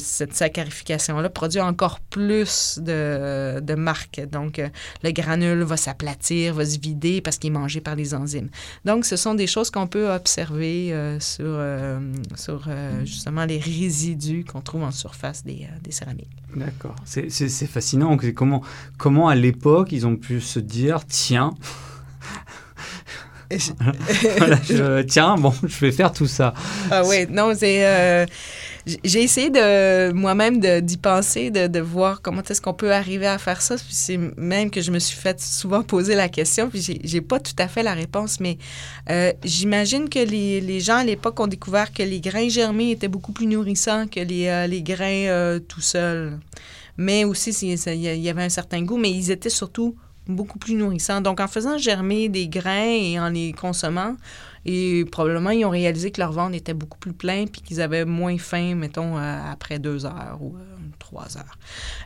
cette saccharification-là produit encore plus de, de marques. Donc, le granule va s'aplatir, va se vider parce qu'il est mangé par les enzymes. Donc, ce sont des choses qu'on peut observer sur, sur justement les résidus qu'on trouve en surface des, des D'accord. C'est fascinant. Comment, comment à l'époque ils ont pu se dire tiens. tiens, bon, je vais faire tout ça. Ah oui, non, c'est. Euh, j'ai essayé de moi-même d'y penser, de, voir comment est-ce qu'on peut arriver à faire ça. Puis c'est même que je me suis fait souvent poser la question, puis j'ai pas tout à fait la réponse, mais euh, j'imagine que les, gens à l'époque ont découvert que les grains germés étaient beaucoup plus nourrissants que les, euh, grains euh, tout seuls. Mais aussi, il y avait un certain goût, mais ils étaient surtout beaucoup plus nourrissants. Donc, en faisant germer des grains et en les consommant, et probablement, ils ont réalisé que leur ventre était beaucoup plus plein puis qu'ils avaient moins faim, mettons, euh, après deux heures ou euh, trois heures.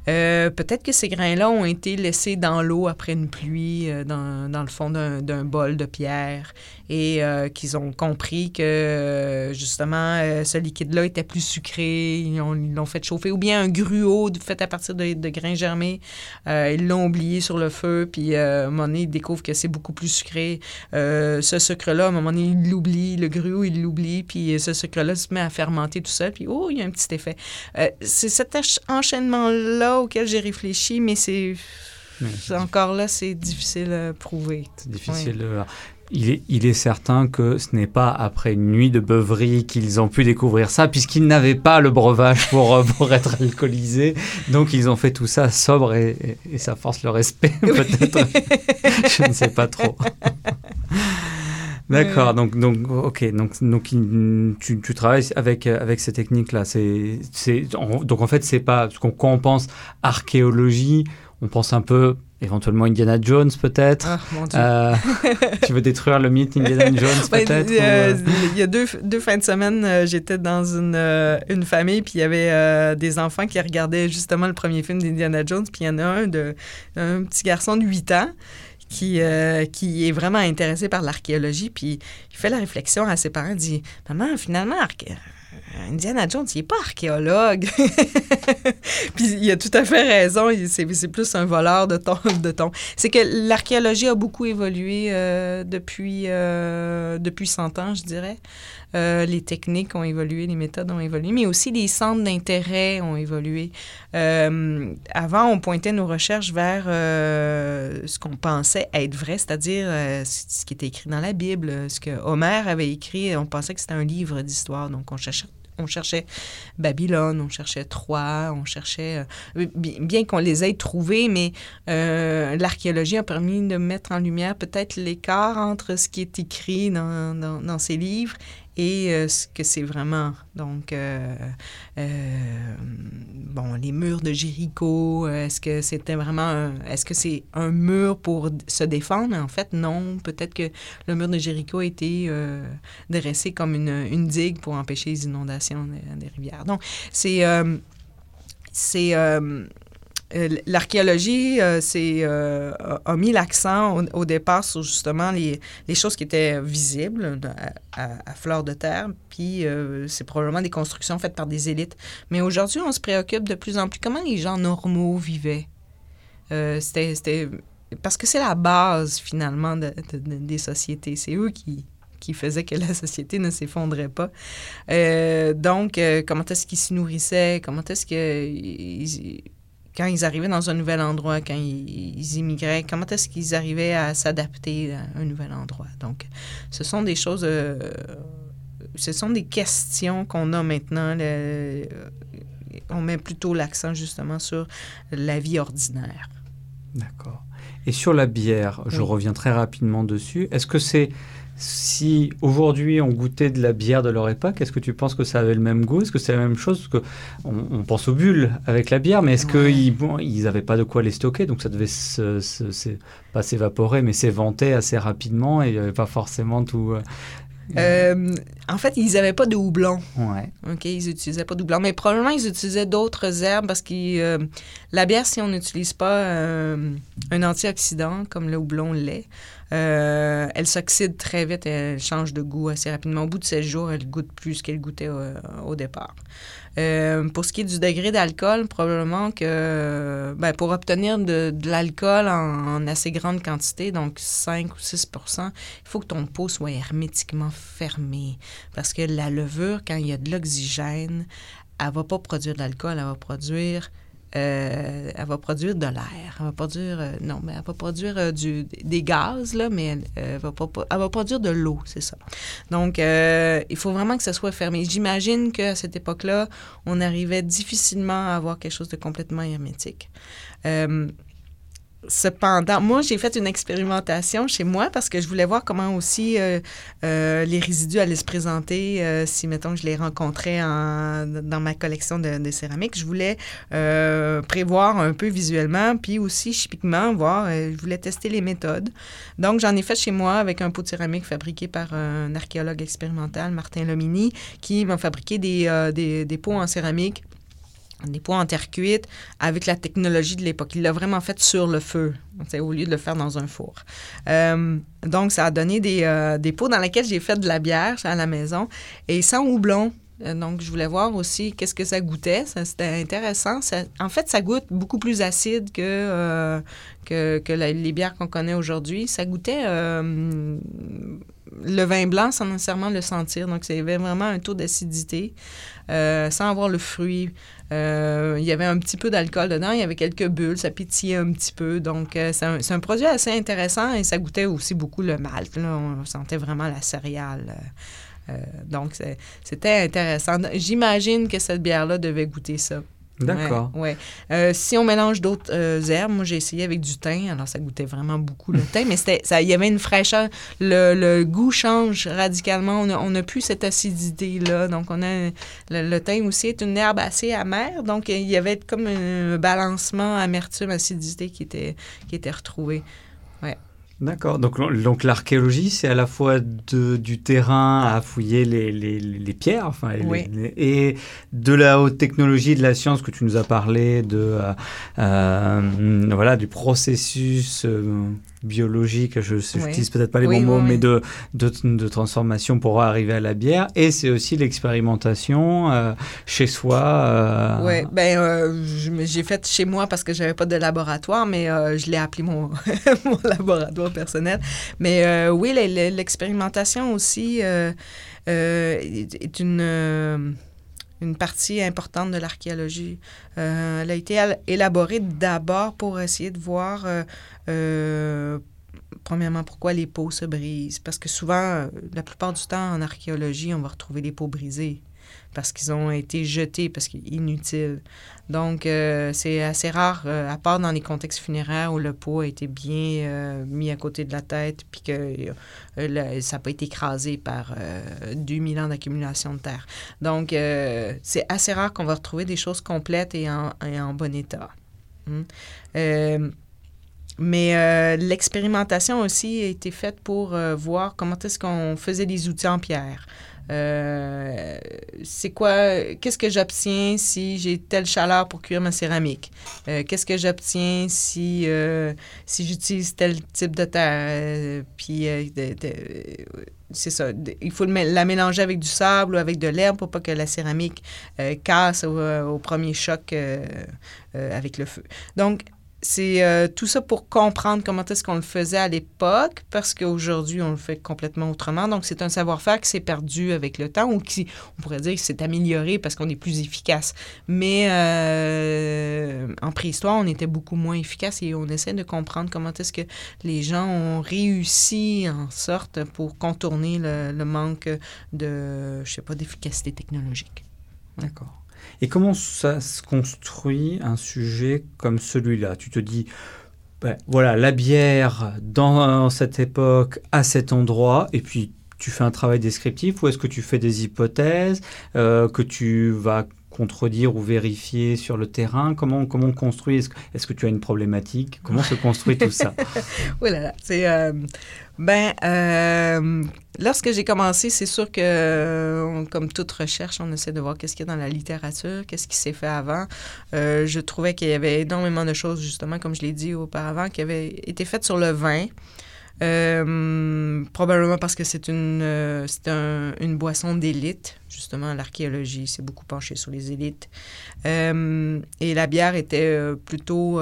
Euh, peut-être que ces grains-là ont été laissés dans l'eau après une pluie, dans, dans, le fond d'un bol de pierre et qu'ils ont compris que, justement, ce liquide-là était plus sucré. Ils l'ont fait chauffer. Ou bien un gruau fait à partir de, de grains germés. ils l'ont oublié sur le feu puis à un moment donné, ils découvrent que c'est beaucoup plus sucré. ce sucre-là, à un moment donné, il l'oublie, le gruau, il l'oublie, puis ce sucre-là se met à fermenter tout seul, puis oh, il y a un petit effet. Euh, c'est cet enchaînement-là auquel j'ai réfléchi, mais c'est... Encore là, c'est difficile à prouver. C'est difficile. Il est, il est, certain que ce n'est pas après une nuit de beuverie qu'ils ont pu découvrir ça, puisqu'ils n'avaient pas le breuvage pour, euh, pour être alcoolisés. Donc ils ont fait tout ça sobre et, et ça force le respect, peut-être. Je ne sais pas trop. D'accord, donc, donc, ok, donc, donc tu, tu travailles avec, avec ces techniques-là. C'est, c'est, donc en fait, c'est pas, quand on pense archéologie, on pense un peu éventuellement Indiana Jones peut-être. Ah, mon Dieu. Euh, tu veux détruire le mythe Indiana Jones peut-être euh, Il y a deux, deux fins de semaine, euh, j'étais dans une, une famille, puis il y avait des enfants qui regardaient justement le premier film d'Indiana Jones, puis il y en a un, de, un petit garçon de 8 ans qui, qui est vraiment intéressé par l'archéologie, puis il fait la réflexion à ses parents, il dit « Maman, finalement, Indiana Jones, il n'est pas archéologue. Puis il a tout à fait raison. C'est plus un voleur de ton. De ton. C'est que l'archéologie a beaucoup évolué euh, depuis, euh, depuis 100 ans, je dirais. Les techniques ont évolué, les méthodes ont évolué, mais aussi les centres d'intérêt ont évolué. avant, on pointait nos recherches vers ce qu'on pensait être vrai, c'est-à-dire ce qui était écrit dans la Bible, ce que Homère avait écrit. On pensait que c'était un livre d'histoire, donc on cherchait on cherchait Babylone, on cherchait Troie, on cherchait, euh, bien qu'on les ait trouvés, mais euh, l'archéologie a permis de mettre en lumière peut-être l'écart entre ce qui est écrit dans ces livres et euh, ce que c'est vraiment. Donc, euh, euh, bon, les murs de Jéricho, est-ce que c'était vraiment est-ce que c'est un mur pour se défendre? En fait, non. Peut-être que le mur de Jéricho a été dressé comme une, digue pour empêcher les inondations des, des rivières. Donc, c'est c'est euh, l'archéologie euh, euh, a mis l'accent au, départ sur justement les, choses qui étaient visibles à, fleur de terre, puis c'est probablement des constructions faites par des élites. Mais aujourd'hui, on se préoccupe de plus en plus comment les gens normaux vivaient. C'était parce que c'est la base finalement de, des sociétés. C'est eux qui, qui faisaient que la société ne s'effondrait pas. donc, comment est-ce qu'ils se nourrissaient? Comment est-ce que quand ils arrivaient dans un nouvel endroit, quand ils, immigraient, comment est-ce qu'ils arrivaient à s'adapter à un nouvel endroit? Donc, ce sont des choses, euh, ce sont des questions qu'on a maintenant. on met plutôt l'accent justement sur la vie ordinaire. D'accord. Et sur la bière, je reviens très rapidement dessus. Est-ce que c'est si aujourd'hui on goûtait de la bière de leur époque, est-ce que tu penses que ça avait le même goût? Est-ce que c'est la même chose? Parce que on, pense aux bulles avec la bière, mais est-ce qu'ils bon, n'avaient pas de quoi les stocker? Donc ça devait se, pas s'évaporer, mais s'éventer assez rapidement et il n'y avait pas forcément tout. Euh, euh, en fait, ils n'avaient pas de houblon. Ouais. OK, ils n'utilisaient pas de houblon. Mais probablement, ils utilisaient d'autres herbes parce que euh, la bière, si on n'utilise pas un antioxydant comme le houblon l'est, euh, elle s'oxyde très vite elle change de goût assez rapidement. Au bout de 16 jours, elle goûte plus qu'elle goûtait au, départ. Euh, pour ce qui est du degré d'alcool, probablement que ben, pour obtenir de, l'alcool en, assez grande quantité, donc 5 ou 6% il faut que ton pot soit hermétiquement fermé. Parce que la levure, quand il y a de l'oxygène, elle ne va pas produire de l'alcool, elle va produire euh, elle va produire de l'air. Elle va produire, euh, non, mais elle va produire euh, des gaz, là, mais elle, va, pas, elle va produire de l'eau, c'est ça. Donc, il faut vraiment que ça soit fermé. J'imagine qu'à cette époque-là, on arrivait difficilement à avoir quelque chose de complètement hermétique. Cependant, moi, j'ai fait une expérimentation chez moi parce que je voulais voir comment aussi euh, euh, les résidus allaient se présenter euh, si, mettons, je les rencontrais dans ma collection de, de céramique. Je voulais prévoir un peu visuellement, puis aussi chimiquement, voir, je voulais tester les méthodes. Donc, j'en ai fait chez moi avec un pot de céramique fabriqué par un archéologue expérimental, Martin Lomini, qui m'a fabriqué des, pots en céramique des pots en terre cuite avec la technologie de l'époque. Il l'a vraiment fait sur le feu, au lieu de le faire dans un four. Euh, donc, ça a donné des, euh, des pots dans lesquels j'ai fait de la bière à la maison et sans houblon. Euh, donc, je voulais voir aussi qu'est-ce que ça goûtait. C'était intéressant. en fait, ça goûte beaucoup plus acide que, que les bières qu'on connaît aujourd'hui. Ça goûtait le vin blanc sans nécessairement le sentir. Donc, il y avait vraiment un taux d'acidité sans avoir le fruit. Euh, il y avait un petit peu d'alcool dedans, il y avait quelques bulles, ça pétillait un petit peu. Donc, euh, c'est un, produit assez intéressant et ça goûtait aussi beaucoup le malt. On sentait vraiment la céréale. Euh, donc, c'était intéressant. J'imagine que cette bière-là devait goûter ça. D'accord. Ouais, euh, si on mélange d'autres euh, herbes, moi j'ai essayé avec du thym, alors ça goûtait vraiment beaucoup le thym, mais ça, il y avait une fraîcheur. Le, goût change radicalement. On n'a plus cette acidité-là. Donc, on a le, thym aussi est une herbe assez amère, donc il y avait comme un balancement amertume-acidité qui était, qui était retrouvé. Ouais. D'accord. Donc, donc l'archéologie, c'est à la fois de, du terrain à fouiller les, les, les pierres, enfin, et de la haute technologie, de la science que tu nous as parlé, de euh, euh voilà, du processus. Euh, biologique, je n'utilise peut-être pas les bons mots, mais de, de, transformation pour arriver à la bière. Et c'est aussi l'expérimentation euh, chez soi. Euh... Oui, ben, euh, j'ai fait chez moi parce que j'avais pas de laboratoire, mais euh, je l'ai appelé mon, mon, laboratoire personnel. Mais oui, l'expérimentation aussi est une une partie importante de l'archéologie. Euh, elle a été élaborée d'abord pour essayer de voir, euh, euh, premièrement, pourquoi les peaux se brisent? Parce que souvent, la plupart du temps, en archéologie, on va retrouver des peaux brisées parce qu'ils ont été jetés, parce qu'ils sont inutiles. Donc, euh, c'est assez rare, euh, à part dans les contextes funéraires où le pot a été bien mis à côté de la tête, puis que ça n'a pas été écrasé par 2000 ans d'accumulation de terre. Donc, c'est assez rare qu'on va retrouver des choses complètes et en, bon état. Hmm. Mais l'expérimentation aussi a été faite pour voir comment est-ce qu'on faisait des outils en pierre. Euh, c'est quoi, qu'est-ce que j'obtiens si j'ai telle chaleur pour cuire ma céramique? Euh, qu'est-ce que j'obtiens si, euh, si j'utilise tel type de terre? puis, c'est ça. Il faut la mélanger avec du sable ou avec de l'herbe pour pas que la céramique casse au, au, premier choc avec le feu. Donc, c'est euh, tout ça pour comprendre comment est-ce qu'on le faisait à l'époque, parce qu'aujourd'hui, on le fait complètement autrement. Donc, c'est un savoir-faire qui s'est perdu avec le temps ou qui, on pourrait dire, s'est amélioré parce qu'on est plus efficace. Mais euh, en préhistoire, on était beaucoup moins efficace et on essaie de comprendre comment est-ce que les gens ont réussi en sorte pour contourner le, le manque de, je sais pas, d'efficacité technologique. D'accord. Et comment ça se construit un sujet comme celui-là? Tu te dis, ben, voilà, la bière dans cette époque, à cet endroit, et puis tu fais un travail descriptif ou est-ce que tu fais des hypothèses euh, que tu vas contredire ou vérifier sur le terrain? Comment, comment on construit? Est-ce que tu as une problématique? Comment se construit tout ça? Oui, là, là. C'est. Euh, ben, euh, lorsque j'ai commencé, c'est sûr que, comme toute recherche, on essaie de voir qu'est-ce qu'il y a dans la littérature, qu'est-ce qui s'est fait avant. Euh, je trouvais qu'il y avait énormément de choses, justement, comme je l'ai dit auparavant, qui avaient été faites sur le vin. Euh, probablement parce que c'est une, euh, une boisson d'élite. Justement, l'archéologie s'est beaucoup penchée sur les élites. Euh, et la bière était plutôt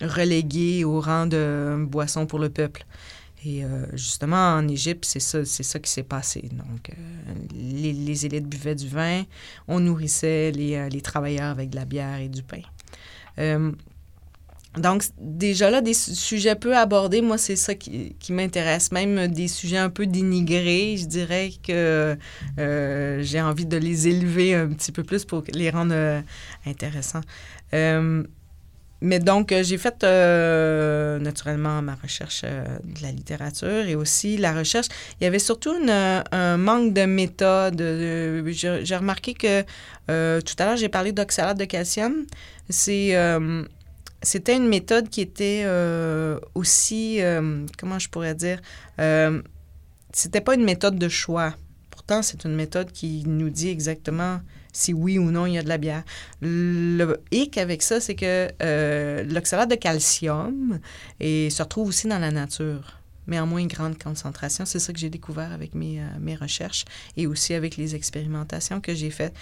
reléguée au rang de boisson pour le peuple. Et justement, en Égypte, c'est ça, ça qui s'est passé. Donc, les, les, élites buvaient du vin, on nourrissait les, les, travailleurs avec de la bière et du pain. Donc, déjà là, des sujets peu abordés, moi, c'est ça qui, m'intéresse. Même des sujets un peu dénigrés, je dirais que euh, j'ai envie de les élever un petit peu plus pour les rendre euh, intéressants. Euh, mais donc, j'ai fait naturellement ma recherche de la littérature et aussi la recherche. Il y avait surtout un manque de méthode. j'ai remarqué que tout à l'heure, j'ai parlé d'oxalate de calcium. C'est c'était une méthode qui était euh, aussi, euh, comment je pourrais dire, euh, c'était pas une méthode de choix. Pourtant, c'est une méthode qui nous dit exactement si oui ou non il y a de la bière. Le hic avec ça, c'est que l'oxalate de calcium et se retrouve aussi dans la nature, mais en moins grande concentration. C'est ça que j'ai découvert avec mes, mes, recherches et aussi avec les expérimentations que j'ai faites.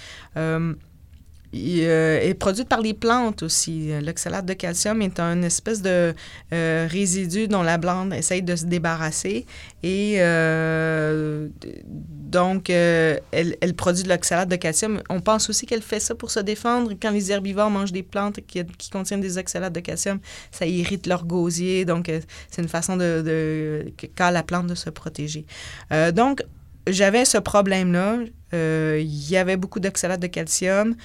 Euh, est produit par les plantes aussi. L'oxalate de calcium est un espèce de euh, résidu dont la plante essaye de se débarrasser. Et euh, donc, elle, elle, produit de l'oxalate de calcium. On pense aussi qu'elle fait ça pour se défendre. Quand les herbivores mangent des plantes qui, qui contiennent des oxalates de calcium, ça irrite leur gosier. Donc, c'est une façon de, de, qu'a la plante de se protéger. donc, j'avais ce problème-là. Il y avait beaucoup d'oxalate de calcium.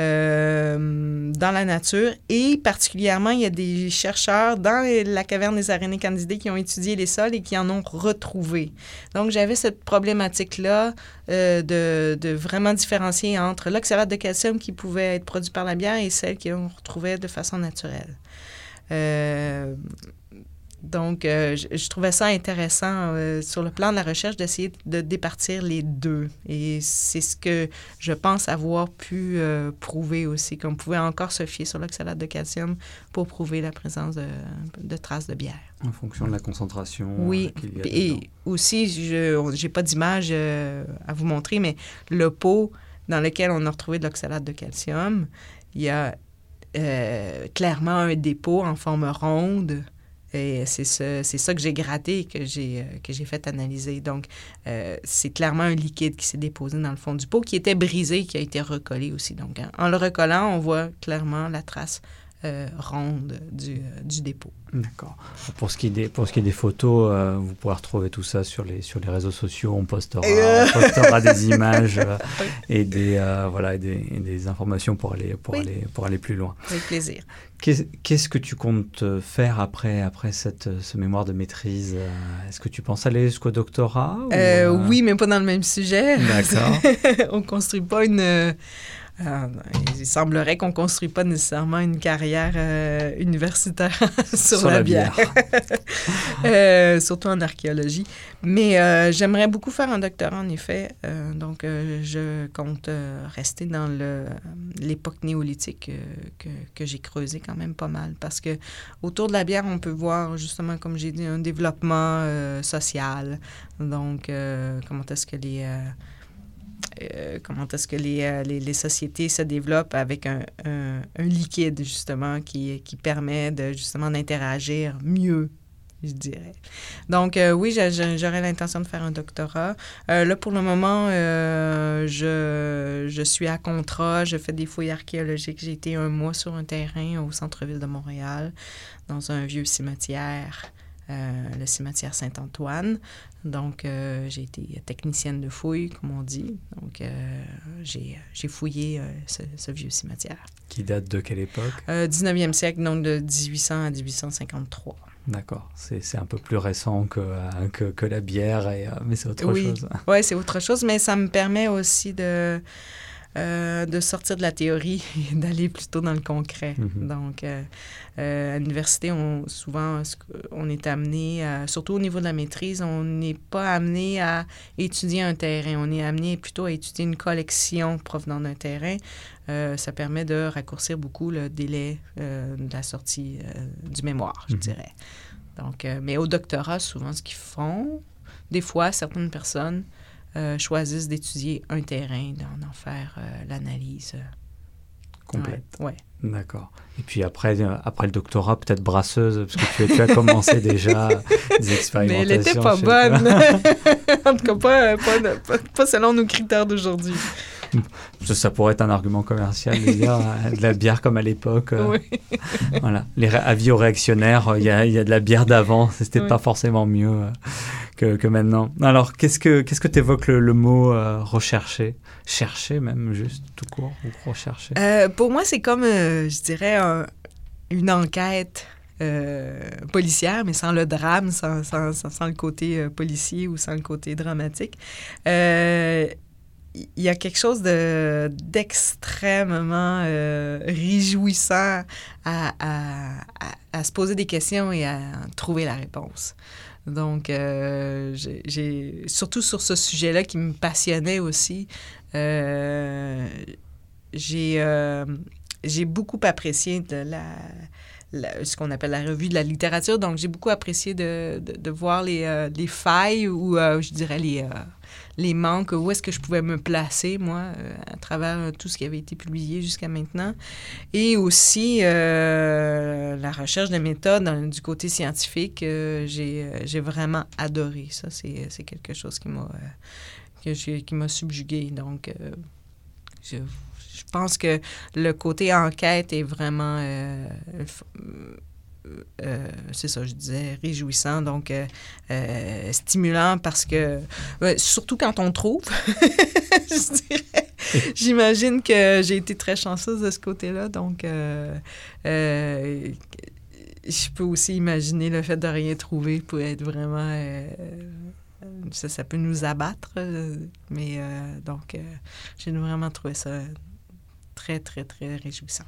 Euh, dans la nature. Et particulièrement, il y a des chercheurs dans la caverne des araignées candidées qui ont étudié les sols et qui en ont retrouvé. Donc, j'avais cette problématique-là euh, de, vraiment différencier entre l'oxalate de calcium qui pouvait être produit par la bière et celle qu'on retrouvait de façon naturelle. Euh, donc, euh, je, trouvais ça intéressant euh, sur le plan de la recherche d'essayer de départir les deux. Et c'est ce que je pense avoir pu euh, prouver aussi, qu'on pouvait encore se fier sur l'oxalate de calcium pour prouver la présence de, traces de bière. En fonction de la concentration. Oui. et aussi, je n'ai pas d'image à vous montrer, mais le pot dans lequel on a retrouvé de l'oxalate de calcium, il y a clairement un dépôt en forme ronde et c'est ça, c'est ça que j'ai gratté et que j'ai, euh, fait analyser. Donc, euh, c'est clairement un liquide qui s'est déposé dans le fond du pot, qui était brisé, qui a été recollé aussi. Donc, en le recollant, on voit clairement la trace euh, ronde du, euh, du dépôt. D'accord. Pour ce qui est des, pour ce qui est des photos, euh, vous pourrez retrouver tout ça sur les, sur les réseaux sociaux. On postera, on postera des images et, des, voilà, des, des, informations pour aller, pour, aller, pour aller plus loin. Avec plaisir. Qu'est-ce que tu comptes faire après, après cette, ce mémoire de maîtrise Est-ce que tu penses aller jusqu'au doctorat Oui, mais pas dans le même sujet. D'accord. on ne construit pas une euh, il semblerait qu'on ne construit pas nécessairement une carrière euh, universitaire sur, la, bière, euh, surtout en archéologie. Mais j'aimerais beaucoup faire un doctorat, en effet. donc, je compte rester dans l'époque néolithique que, que j'ai creusé quand même pas mal. Parce que autour de la bière, on peut voir justement, comme j'ai dit, un développement social. Donc, comment est-ce que les euh, comment est-ce que les, euh, les, les, sociétés se développent avec un, un, liquide, justement, qui, qui permet de, justement d'interagir mieux je dirais. Donc, euh, oui, j'aurais l'intention de faire un doctorat. là, pour le moment, je, je, suis à contrat, je fais des fouilles archéologiques. J'ai été un mois sur un terrain au centre-ville de Montréal, dans un vieux cimetière. le cimetière Saint-Antoine. Donc, j'ai été technicienne de fouille, comme on dit. Donc, j'ai fouillé ce, ce, vieux cimetière. Qui date de quelle époque? 19e siècle, donc de 1800 à 1853. D'accord, c'est un peu plus récent que, que, que la bière, et, mais c'est autre oui. chose. Oui, c'est autre chose, mais ça me permet aussi de, euh, de sortir de la théorie et d'aller plutôt dans le concret. Mm-hmm. Donc, euh, euh, à l'université, on, souvent, on est amené, surtout au niveau de la maîtrise, on n'est pas amené à étudier un terrain. On est amené plutôt à étudier une collection provenant d'un terrain. ça permet de raccourcir beaucoup le délai de la sortie du mémoire, je mm-hmm. dirais. Donc, mais au doctorat, souvent, ce qu'ils font, des fois, certaines personnes choisissent d'étudier un terrain, d'en faire euh, l'analyse. Euh. Complète. Ouais. D'accord. Et puis après, après le doctorat, peut-être brasseuse, parce que tu, tu as commencé déjà des expérimentations. Mais elle n'était pas bonne. en tout cas, pas, pas, pas selon nos critères d'aujourd'hui. Ça, pourrait être un argument commercial de dire euh, de la bière comme à l'époque. Euh, oui. voilà. Les avis aux réactionnaires, il y a, y a, de la bière d'avant, c'était pas forcément mieux euh, que, que, maintenant. Alors, qu'est-ce que qu'est-ce que t'évoques le, le mot rechercher? Chercher même, juste tout court, ou rechercher? Pour moi, c'est comme, je dirais, une enquête. policière, mais sans le drame, sans, sans, sans, le côté policier ou sans le côté dramatique. Euh, il y a quelque chose de, d'extrêmement euh, réjouissant à, à, à, se poser des questions et à trouver la réponse. Donc, euh, j'ai, surtout sur ce sujet-là qui me passionnait aussi, euh, j'ai, j'ai beaucoup apprécié la, ce qu'on appelle la revue de la littérature. Donc, j'ai beaucoup apprécié de, de, de voir les, les failles ou, je dirais, les les manques, où est-ce que je pouvais me placer, moi, euh, à travers euh, tout ce qui avait été publié jusqu'à maintenant. Et aussi euh, la recherche de méthodes du côté scientifique, j'ai vraiment adoré. Ça, c'est quelque chose qui m'a qui m'a subjugué. Donc, je, pense que le côté enquête est vraiment c'est ça, je disais, réjouissant, donc euh, euh, stimulant parce que, surtout quand on trouve, je dirais, j'imagine que j'ai été très chanceuse de ce côté-là, donc je peux aussi imaginer le fait de rien trouver pour être vraiment... ça, ça peut nous abattre, mais donc j'ai vraiment trouvé ça très, très, très réjouissant.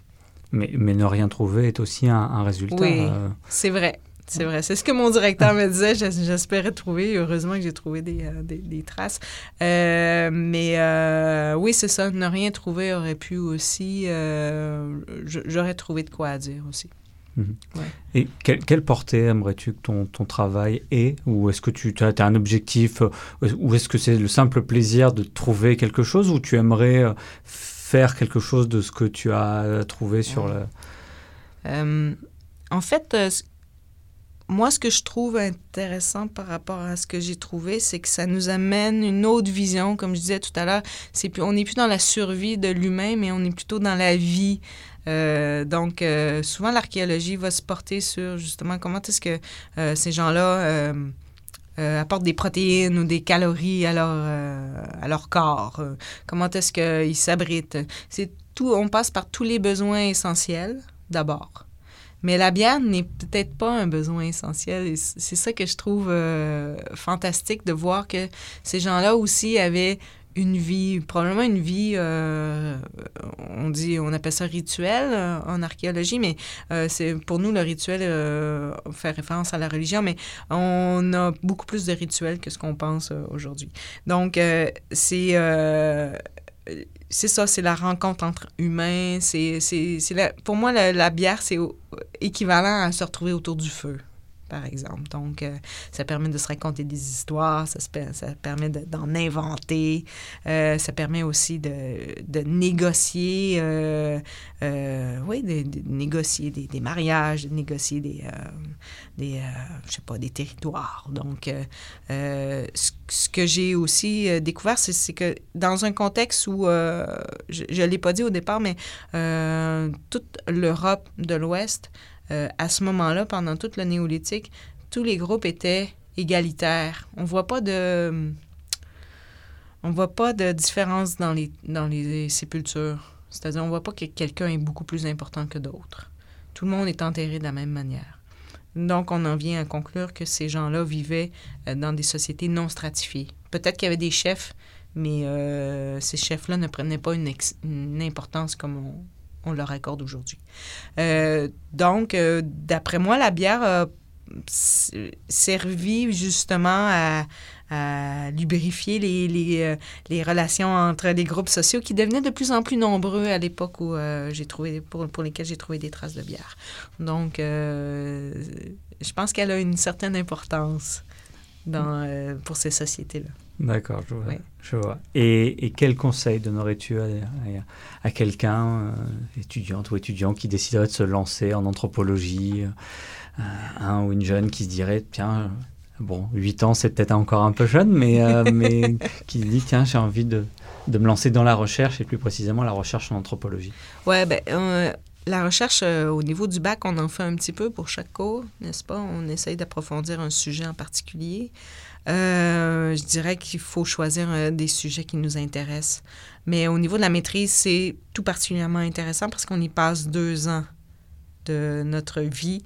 Mais, mais, ne rien trouver est aussi un, résultat. Oui, euh. c'est vrai. C'est vrai. C'est ce que mon directeur me disait. J'espérais trouver. Heureusement que j'ai trouvé des, euh, des, des traces. Euh, mais oui, c'est ça. Ne rien trouver aurait pu aussi. J'aurais trouvé de quoi dire aussi. Mhm. Ouais. Et quelle, portée aimerais-tu que ton, ton, travail ait? Ou est-ce que tu as, as, un objectif Ou est-ce que c'est le simple plaisir de trouver quelque chose? Ou tu aimerais faire quelque chose de ce que tu as trouvé sur le... Euh, en fait, euh, moi, ce que je trouve intéressant par rapport à ce que j'ai trouvé, c'est que ça nous amène une autre vision. Comme je disais tout à l'heure, c'est plus, on n'est plus dans la survie de l'humain, mais on est plutôt dans la vie. Euh, donc, souvent, l'archéologie va se porter sur justement comment est-ce que ces gens-là euh, apportent des protéines ou des calories à leur, euh, à leur corps, euh, comment est-ce qu'ils s'abritent? C'est tout, on passe par tous les besoins essentiels d'abord. Mais la bière n'est peut-être pas un besoin essentiel. C'est ça que je trouve fantastique de voir que ces gens-là aussi avaient une vie, probablement une vie, euh, dit, on appelle ça rituel euh, en archéologie, mais euh, c'est pour nous le rituel fait référence à la religion, mais on a beaucoup plus de rituels que ce qu'on pense aujourd'hui. Donc c'est c'est ça, c'est la rencontre entre humains. C'est, c'est, pour moi, la bière, c'est équivalent à se retrouver autour du feu par exemple. Donc, euh, ça permet de se raconter des histoires, ça, ça permet d'en inventer, euh, ça permet aussi de, négocier, euh, oui, de, négocier des, mariages, de négocier des, je sais pas, des territoires. Donc, ce, que j'ai aussi découvert, c'est que dans un contexte où, je ne l'ai pas dit au départ, mais toute l'Europe de l'Ouest, euh, à ce moment-là, pendant tout le néolithique, tous les groupes étaient égalitaires. On voit pas de on voit pas de différence dans les dans les sépultures. C'est-à-dire on voit pas que quelqu'un est beaucoup plus important que d'autres. Tout le monde est enterré de la même manière. Donc, on en vient à conclure que ces gens-là vivaient euh, dans des sociétés non stratifiées. Peut-être qu'il y avait des chefs, mais euh, ces chefs-là ne prenaient pas une, importance comme on, leur accorde aujourd'hui. Euh, donc, d'après moi, la bière a servi justement à, lubrifier les, les, relations entre les groupes sociaux qui devenaient de plus en plus nombreux à l'époque où j'ai trouvé pour, lesquels j'ai trouvé des traces de bière. Donc, je pense qu'elle a une certaine importance pour ces sociétés-là. D'accord, je vois. Je vois. Et, et quel conseil donnerais-tu à, à, quelqu'un, euh, étudiante ou étudiant, qui déciderait de se lancer en anthropologie, euh, un ou une jeune qui se dirait, tiens, bon, 8 ans, c'est peut-être encore un peu jeune, mais, euh, mais qui dit, tiens, j'ai envie de, de, me lancer dans la recherche, et plus précisément la recherche en anthropologie Ouais, ben, la recherche au niveau du bac, on en fait un petit peu pour chaque cours, n'est-ce pas? On essaye d'approfondir un sujet en particulier. Euh, je dirais qu'il faut choisir euh, des sujets qui nous intéressent. Mais au niveau de la maîtrise, c'est tout particulièrement intéressant parce qu'on y passe deux ans de notre vie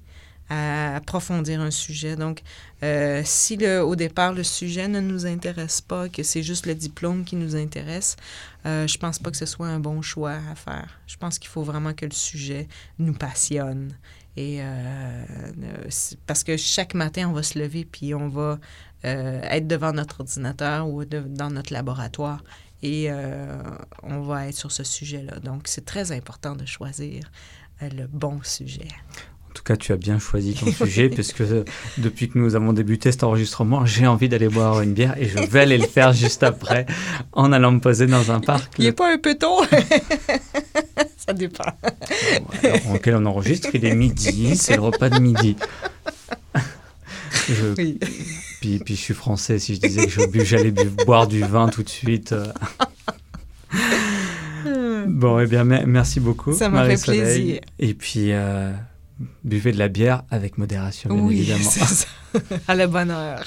à approfondir un sujet. Donc, euh, si le, au départ le sujet ne nous intéresse pas, que c'est juste le diplôme qui nous intéresse, euh, je pense pas que ce soit un bon choix à faire. Je pense qu'il faut vraiment que le sujet nous passionne. Et parce que chaque matin, on va se lever puis on va euh, être devant notre ordinateur ou dans notre laboratoire et euh, on va être sur ce sujet-là. Donc, c'est très important de choisir euh, le bon sujet. En tout cas, tu as bien choisi ton sujet, puisque depuis que nous avons débuté cet enregistrement, j'ai envie d'aller boire une bière et je vais aller le faire juste après en allant me poser dans un parc. Il n'est pas un peu tôt Ça dépend. Bon, auquel on enregistre, il est midi, c'est le repas de midi. Oui. Puis, puis je suis français, si je disais que j'allais boire du vin tout de suite. Euh. bon, eh bien, merci beaucoup. Ça m'a fait plaisir. Et puis, euh, buvez de la bière avec modération, bien oui, évidemment. Ça. à la bonne heure.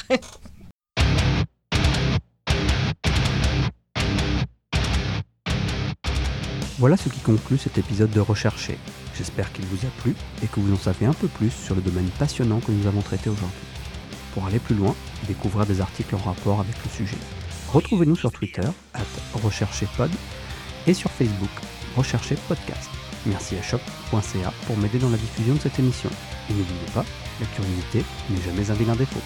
Voilà ce qui conclut cet épisode de Rechercher. J'espère qu'il vous a plu et que vous en savez un peu plus sur le domaine passionnant que nous avons traité aujourd'hui pour aller plus loin et découvrir des articles en rapport avec le sujet. Retrouvez-nous sur Twitter, at recherchepod, et sur Facebook, recherchez podcast. Merci à shop.ca pour m'aider dans la diffusion de cette émission. Et n'oubliez pas, la curiosité n'est jamais un vilain défaut.